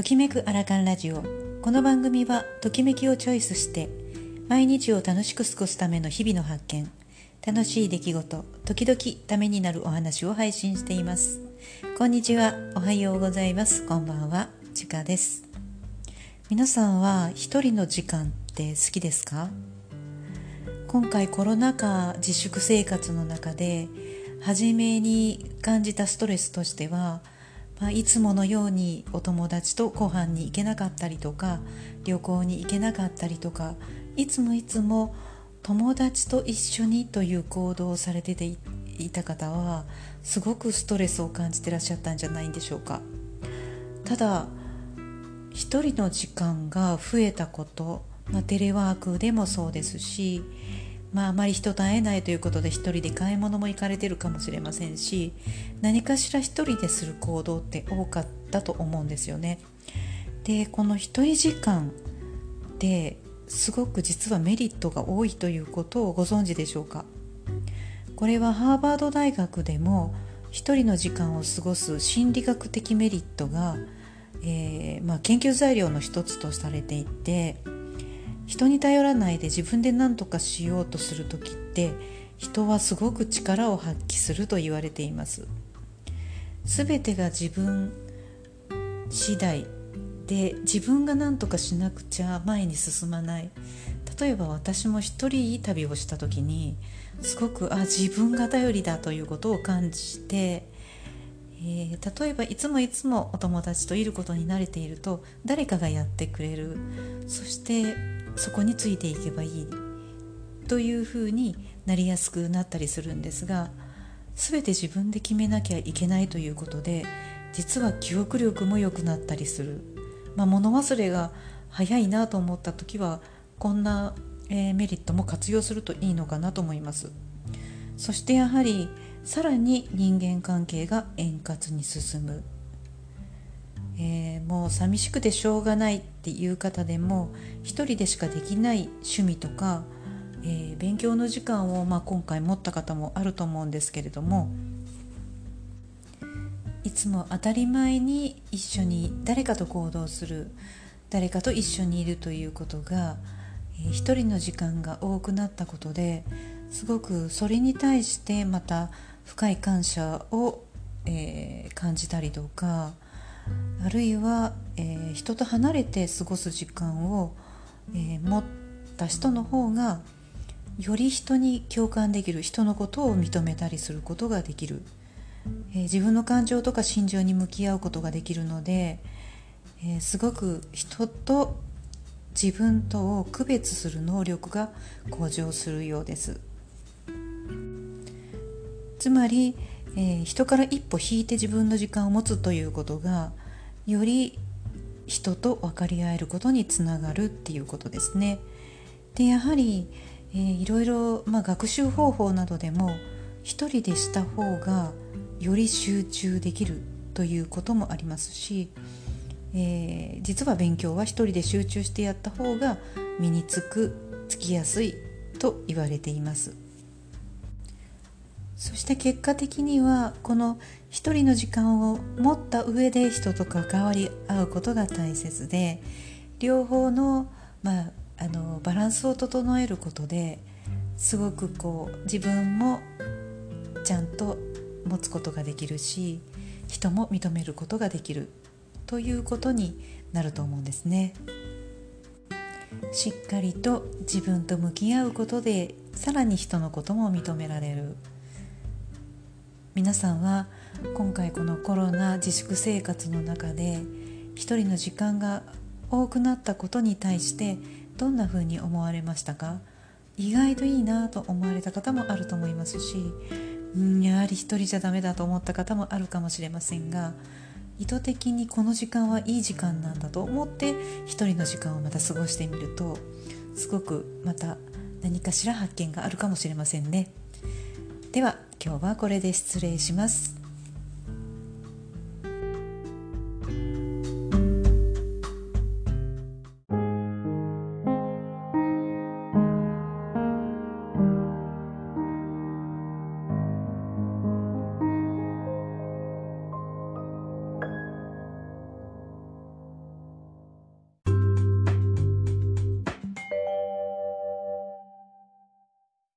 ときめくアラカンラジオ。この番組はときめきをチョイスして毎日を楽しく過ごすための日々の発見楽しい出来事時々ためになるお話を配信しています。こんにちは。おはようございます。こんばんは。ちかです。皆さんは一人の時間って好きですか？今回コロナ禍自粛生活の中で初めに感じたストレスとしてはまあ、いつものようにお友達とご飯に行けなかったりとか旅行に行けなかったりとかいつもいつも友達と一緒にという行動をされてていた方はすごくストレスを感じてらっしゃったんじゃないんでしょうか。ただ一人の時間が増えたこと、まあ、テレワークでもそうですしまあ、あまり人と会えないということで一人で買い物も行かれてるかもしれませんし何かしら一人でする行動って多かったと思うんですよね。でこの一人時間ですごく実はメリットが多いということをご存知でしょうか？これはハーバード大学でも一人の時間を過ごす心理学的メリットが、えー、まあ、研究材料の一つとされていて人に頼らないで自分で何とかしようとする時って人はすごく力を発揮すると言われています。全てが自分次第で自分が何とかしなくちゃ前に進まない。例えば私も一人旅をした時にすごくあ自分が頼りだということを感じて、えー、例えばいつもいつもお友達といることに慣れていると誰かがやってくれる。そしてそこについていけばいい。というふうになりやすくなったりするんですが全て自分で決めなきゃいけないということで実は記憶力も良くなったりする、まあ、物忘れが早いなと思った時はこんな、えー、メリットも活用するといいのかなと思います。そしてやはりさらに人間関係が円滑に進む。えー、もう寂しくてしょうがないっていう方でも一人でしかできない趣味とか、えー、勉強の時間を、まあ、今回持った方もあると思うんですけれどもいつも当たり前に一緒に誰かと行動する誰かと一緒にいるということが、えー、一人の時間が多くなったことですごくそれに対してまた深い感謝を、えー、感じたりとかあるいは、えー、人と離れて過ごす時間を、えー、持った人の方がより人に共感できる人のことを認めたりすることができる、えー、自分の感情とか心情に向き合うことができるので、えー、すごく人と自分とを区別する能力が向上するようです。つまり、えー、人から一歩引いて自分の時間を持つということがより人と分かり合えることにつながるっていうことですね。でやはり、えー、いろいろ、まあ、学習方法などでも一人でした方がより集中できるということもありますし、えー、実は勉強は一人で集中してやった方が身につくつきやすいと言われています。そして結果的にはこの一人の時間を持った上で人と関わり合うことが大切で両方の,、まあ、あのバランスを整えることですごくこう自分もちゃんと持つことができるし人も認めることができるということになると思うんですね。しっかりと自分と向き合うことでさらに人のことも認められる皆さんは今回このコロナ自粛生活の中で一人の時間が多くなったことに対してどんな風に思われましたか？意外といいなと思われた方もあると思いますしうんやはり一人じゃダメだと思った方もあるかもしれませんが意図的にこの時間はいい時間なんだと思って一人の時間をまた過ごしてみるとすごくまた何かしら発見があるかもしれませんね。では今日はこれで失礼します。